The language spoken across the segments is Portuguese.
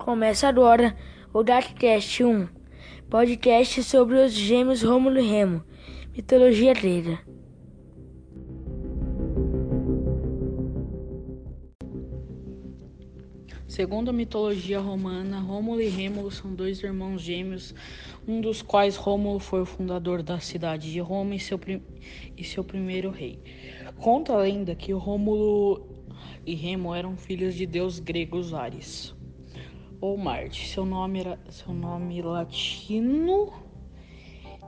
Começa agora o Darkcast 1, podcast sobre os gêmeos Rômulo e Remo, mitologia grega. Segundo a mitologia romana, Rômulo e Rêmulo são dois irmãos gêmeos, um dos quais Rômulo foi o fundador da cidade de Roma e seu, e seu primeiro rei. Conta a lenda que Rômulo e Remo eram filhos de deus gregos Ares ou Marte. Seu nome era seu nome latino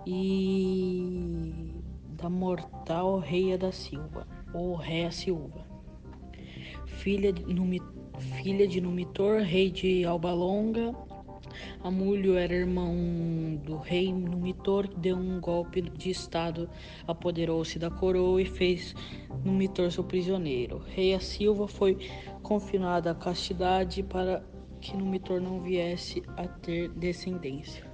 e da mortal Reia da Silva ou Réa Silva, filha de, filha de Numitor, rei de Alba Longa. Amúlio era irmão do rei Numitor, que deu um golpe de estado, apoderou-se da coroa e fez Numitor seu prisioneiro. Rei Silva foi confinada à castidade para que Numitor não viesse a ter descendência.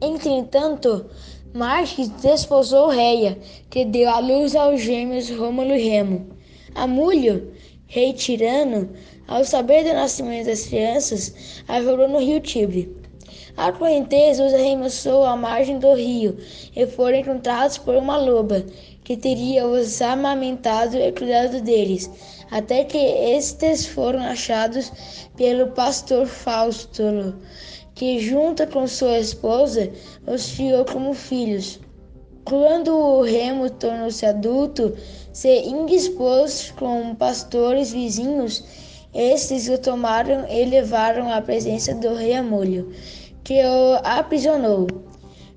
Entretanto, Marques desposou Reia, que deu à luz aos gêmeos Rômulo e Remo. Amúlio, rei tirano, ao saber do nascimento das crianças, a jogou no rio Tibre. A correnteza os arremessou à margem do rio e foram encontrados por uma loba, que teria os amamentado e cuidado deles, até que estes foram achados pelo pastor Fausto, que junto com sua esposa os criou como filhos. Quando o remo tornou-se adulto, se indispôs com pastores vizinhos, estes o tomaram e levaram à presença do rei Amúlio que o aprisionou.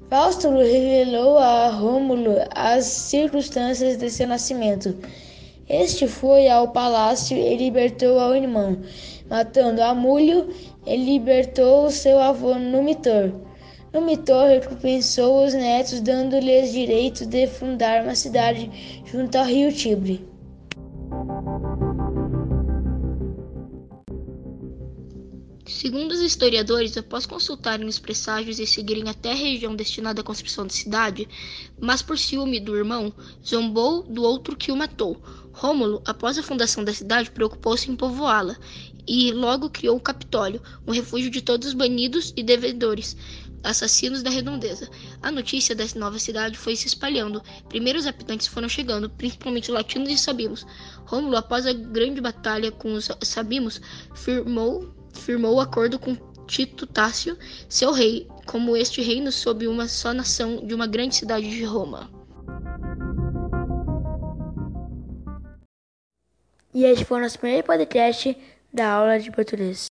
Fausto revelou a Rômulo as circunstâncias de seu nascimento. Este foi ao palácio e libertou ao irmão, matando Amúlio e libertou seu avô Numitor. Numitor recompensou os netos, dando-lhes direito de fundar uma cidade junto ao rio Tibre. Segundo os historiadores, após consultarem os presságios e seguirem até a região destinada à construção da cidade, mas por ciúme do irmão, zombou do outro que o matou. Rômulo, após a fundação da cidade, preocupou-se em povoá-la e logo criou o Capitólio, um refúgio de todos os banidos e devedores, assassinos da redondeza. A notícia dessa nova cidade foi se espalhando. Primeiro os habitantes foram chegando, principalmente latinos e sabinos. Rômulo, após a grande batalha com os sabinos, firmou firmou o acordo com Tito Tácio, seu rei, como este reino sob uma só nação de uma grande cidade de Roma. E este foi o nosso primeiro podcast da aula de português.